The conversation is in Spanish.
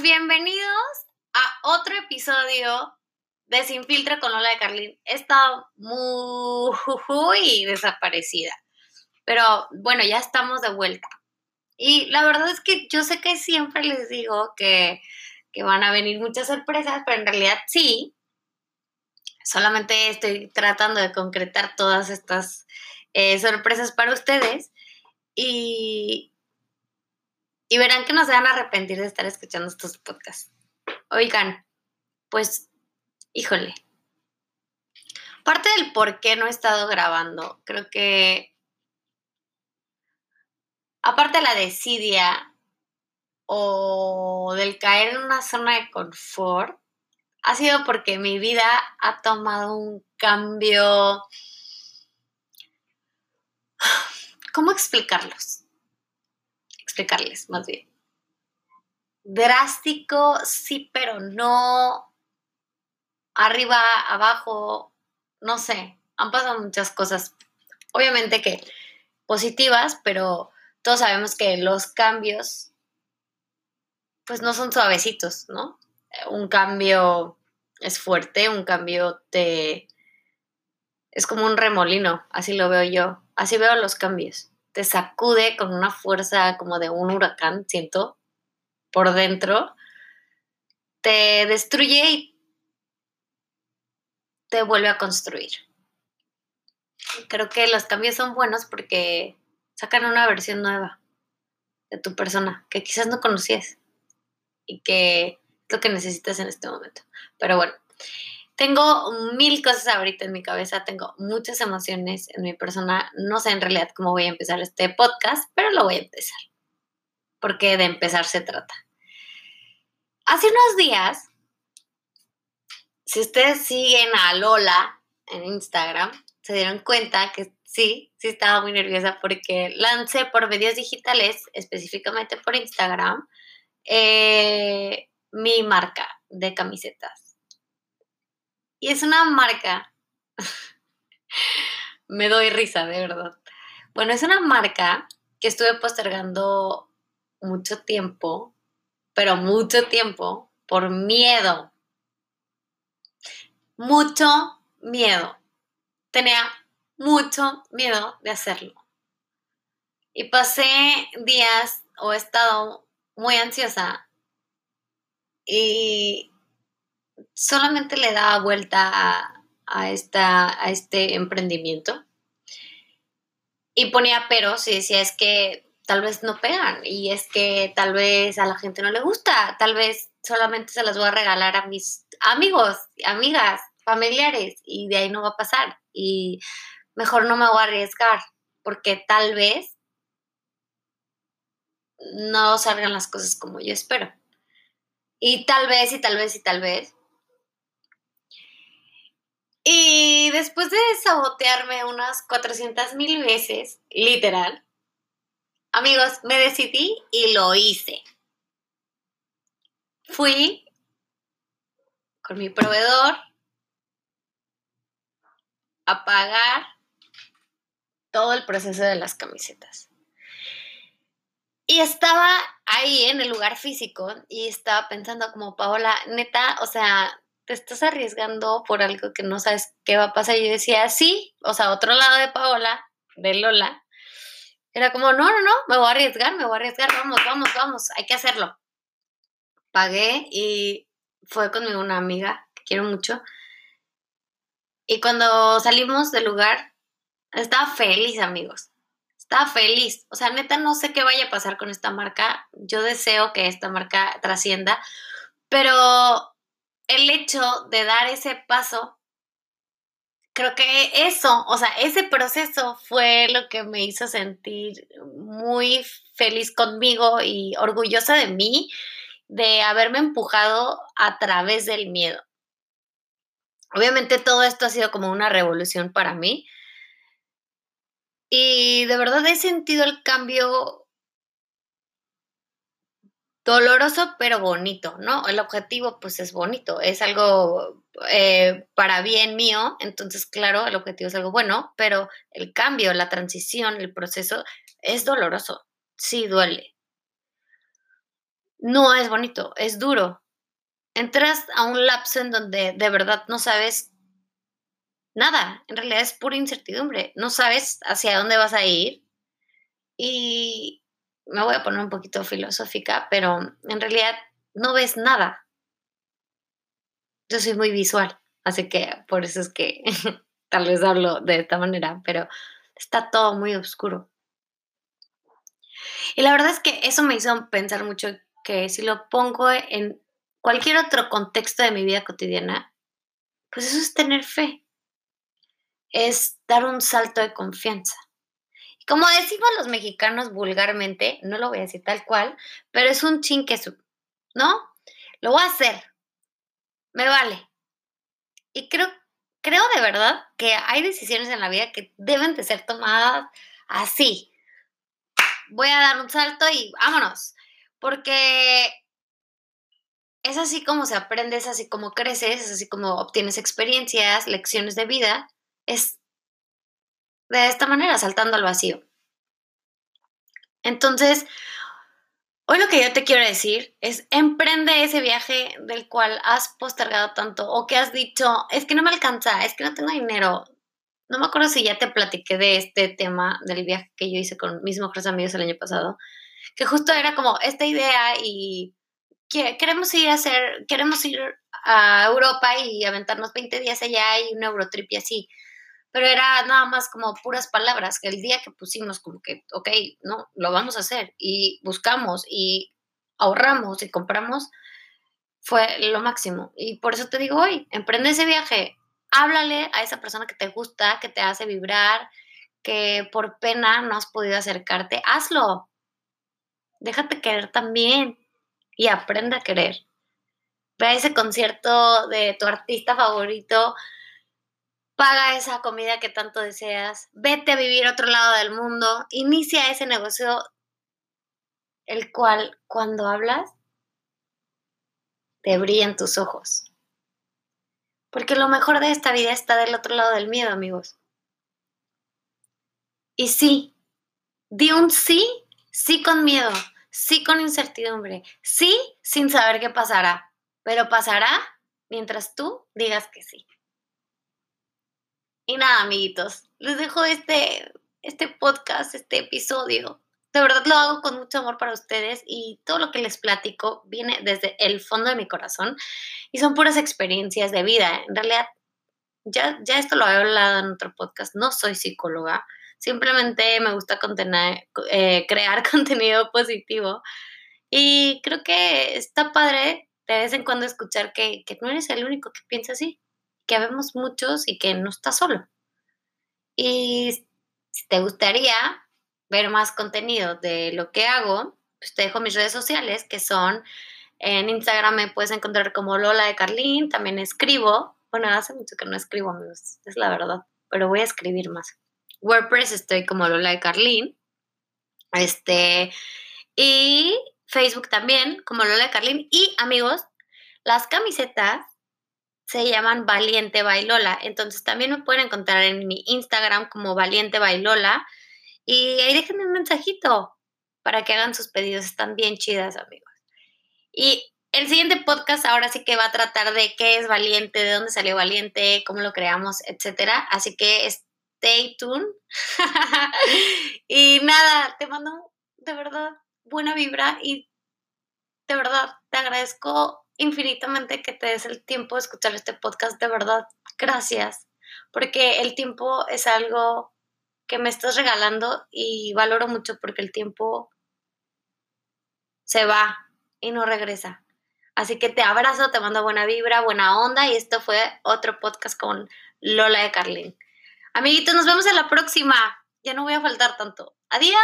Bienvenidos a otro episodio de Sin Filtro con Lola de Carlín. He estado muy desaparecida, pero bueno, ya estamos de vuelta. Y la verdad es que yo sé que siempre les digo que, van a venir muchas sorpresas, pero en realidad sí. Solamente estoy tratando de concretar todas estas eh, sorpresas para ustedes. Y, y verán que no se van a arrepentir de estar escuchando estos podcasts. Oigan, pues, híjole. Parte del por qué no he estado grabando, creo que, aparte de la desidia o del caer en una zona de confort, ha sido porque mi vida ha tomado un cambio... ¿Cómo explicarlos? Explicarles más bien. Drástico, sí, pero no. Arriba, abajo, no sé. Han pasado muchas cosas. Obviamente que positivas, pero todos sabemos que los cambios, pues no son suavecitos, ¿no? Un cambio es fuerte, un cambio te... Es como un remolino, así lo veo yo, así veo los cambios te sacude con una fuerza como de un huracán, siento, por dentro, te destruye y te vuelve a construir. Creo que los cambios son buenos porque sacan una versión nueva de tu persona que quizás no conocías y que es lo que necesitas en este momento. Pero bueno, tengo mil cosas ahorita en mi cabeza, tengo muchas emociones en mi persona. No sé en realidad cómo voy a empezar este podcast, pero lo voy a empezar. Porque de empezar se trata. Hace unos días, si ustedes siguen a Lola en Instagram, se dieron cuenta que sí, sí estaba muy nerviosa porque lancé por medios digitales, específicamente por Instagram, eh, mi marca de camisetas y es una marca. Me doy risa, de verdad. Bueno, es una marca que estuve postergando mucho tiempo, pero mucho tiempo, por miedo. Mucho miedo. Tenía mucho miedo de hacerlo. Y pasé días o he estado muy ansiosa y solamente le daba vuelta a, esta, a este emprendimiento y ponía peros y decía es que tal vez no pegan y es que tal vez a la gente no le gusta, tal vez solamente se las voy a regalar a mis amigos, amigas, familiares y de ahí no va a pasar y mejor no me voy a arriesgar porque tal vez no salgan las cosas como yo espero. Y tal vez y tal vez y tal vez y después de sabotearme unas 400 mil veces, literal, amigos, me decidí y lo hice. Fui con mi proveedor a pagar todo el proceso de las camisetas. Y estaba ahí en el lugar físico y estaba pensando como, Paola, neta, o sea, te estás arriesgando por algo que no sabes qué va a pasar. Y yo decía, sí, o sea, otro lado de Paola, de Lola, era como, no, no, no, me voy a arriesgar, me voy a arriesgar, vamos, vamos, vamos, hay que hacerlo. Pagué y fue conmigo una amiga que quiero mucho. Y cuando salimos del lugar, estaba feliz, amigos. Estaba feliz. O sea, neta, no sé qué vaya a pasar con esta marca. Yo deseo que esta marca trascienda. Pero el hecho de dar ese paso, creo que eso, o sea, ese proceso fue lo que me hizo sentir muy feliz conmigo y orgullosa de mí, de haberme empujado a través del miedo. Obviamente todo esto ha sido como una revolución para mí. Y de verdad he sentido el cambio doloroso pero bonito, ¿no? El objetivo pues es bonito, es algo eh, para bien mío, entonces claro, el objetivo es algo bueno, pero el cambio, la transición, el proceso es doloroso, sí duele. no es bonito, es duro. Entras a un lapso en donde de verdad no sabes nada, en realidad es pura incertidumbre, no sabes hacia dónde vas a ir y me voy a poner un poquito filosófica, pero en realidad no ves nada. Yo soy muy visual, así que por eso es que tal vez hablo de esta manera, pero está todo muy oscuro. Y la verdad es que eso me hizo pensar mucho que si lo pongo en cualquier otro contexto de mi vida cotidiana, pues eso es tener fe, es dar un salto de confianza. Como decimos los mexicanos vulgarmente, no lo voy a decir tal cual, pero es un chinquesu, ¿no? Lo voy a hacer, me vale. Y creo, creo de verdad que hay decisiones en la vida que deben de ser tomadas así. Voy a dar un salto y vámonos porque es así como se aprende, es así como creces, es así como obtienes experiencias, lecciones de vida, es de esta manera, saltando al vacío. Entonces, hoy lo que yo te quiero decir es, emprende ese viaje del cual has postergado tanto o que has dicho, es que no me alcanza, es que no tengo dinero. No me acuerdo si ya te platiqué de este tema del viaje que yo hice con mis mejores amigos el año pasado, que justo era como esta idea y queremos ir a hacer, queremos ir a Europa y aventarnos 20 días allá y un Eurotrip y así. Pero era nada más como puras palabras, que el día que pusimos como que, ok, no, lo vamos a hacer y buscamos y ahorramos y compramos, fue lo máximo. Y por eso te digo hoy, emprende ese viaje, háblale a esa persona que te gusta, que te hace vibrar, que por pena no has podido acercarte, hazlo, déjate querer también y aprende a querer. Ve a ese concierto de tu artista favorito, paga esa comida que tanto deseas, vete a vivir a otro lado del mundo, inicia ese negocio, el cual cuando hablas te brillan tus ojos. Porque lo mejor de esta vida está del otro lado del miedo, amigos. Y sí, di un sí, sí con miedo, sí con incertidumbre, sí sin saber qué pasará, pero pasará mientras tú digas que sí. Y nada, amiguitos, les dejo este, este podcast, este episodio. De verdad lo hago con mucho amor para ustedes y todo lo que les platico viene desde el fondo de mi corazón y son puras experiencias de vida. En realidad, ya, ya esto lo he hablado en otro podcast, no soy psicóloga, Simplemente me gusta eh, crear contenido positivo. Y creo que está padre de vez en cuando escuchar que, que no eres el único que piensa así, que habemos muchos y que no estás solo. Y si te gustaría ver más contenido de lo que hago, pues te dejo mis redes sociales que son en Instagram me puedes encontrar como Lola de Carlín, también escribo. Bueno, hace mucho que no escribo, amigos, es la verdad, pero voy a escribir más. WordPress estoy como Lola de Carlín. Este, y Facebook también, como Lola de Carlín. Y amigos, las camisetas se llaman Valiente Bailola. Entonces también me pueden encontrar en mi Instagram como Valiente Bailola. Y ahí déjenme un mensajito para que hagan sus pedidos. Están bien chidas, amigos. Y el siguiente podcast ahora sí que va a tratar de qué es Valiente, de dónde salió Valiente, cómo lo creamos, etcétera. Así que stay tuned. y nada, te mando de verdad buena vibra y de verdad te agradezco infinitamente que te des el tiempo de escuchar este podcast. De verdad, gracias. Porque el tiempo es algo que me estás regalando y valoro mucho porque el tiempo se va y no regresa. Así que te abrazo, te mando buena vibra, buena onda y esto fue otro podcast con Lola de Carlin. Amiguitos, nos vemos en la próxima. Ya no voy a faltar tanto. Adiós.